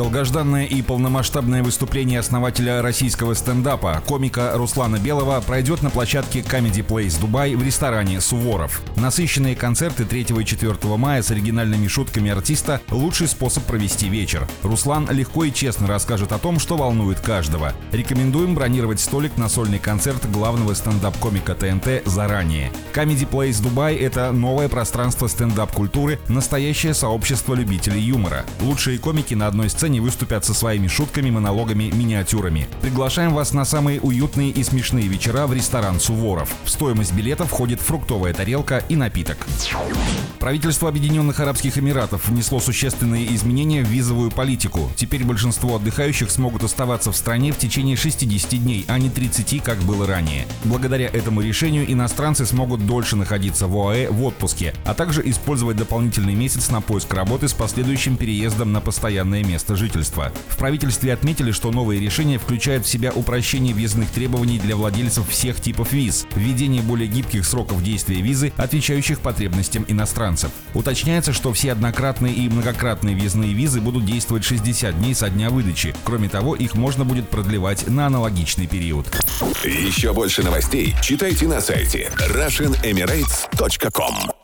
Долгожданное и полномасштабное выступление основателя российского стендапа, комика Руслана Белого, пройдет на площадке Comedy Place Дубай в ресторане «Суворов». Насыщенные концерты 3 и 4 мая с оригинальными шутками артиста – лучший способ провести вечер. Руслан легко и честно расскажет о том, что волнует каждого. Рекомендуем бронировать столик на сольный концерт главного стендап-комика ТНТ заранее. Comedy Place Дубай – это новое пространство стендап-культуры, настоящее сообщество любителей юмора. Лучшие комики на одной сцене сцене выступят со своими шутками, монологами, миниатюрами. Приглашаем вас на самые уютные и смешные вечера в ресторан «Суворов». В стоимость билета входит фруктовая тарелка и напиток. Правительство Объединенных Арабских Эмиратов внесло существенные изменения в визовую политику. Теперь большинство отдыхающих смогут оставаться в стране в течение 60 дней, а не 30, как было ранее. Благодаря этому решению иностранцы смогут дольше находиться в ОАЭ в отпуске, а также использовать дополнительный месяц на поиск работы с последующим переездом на постоянное место жительства. В правительстве отметили, что новые решения включают в себя упрощение въездных требований для владельцев всех типов виз, введение более гибких сроков действия визы, отвечающих потребностям иностранцев. Уточняется, что все однократные и многократные въездные визы будут действовать 60 дней со дня выдачи. Кроме того, их можно будет продлевать на аналогичный период. Еще больше новостей читайте на сайте RussianEmirates.com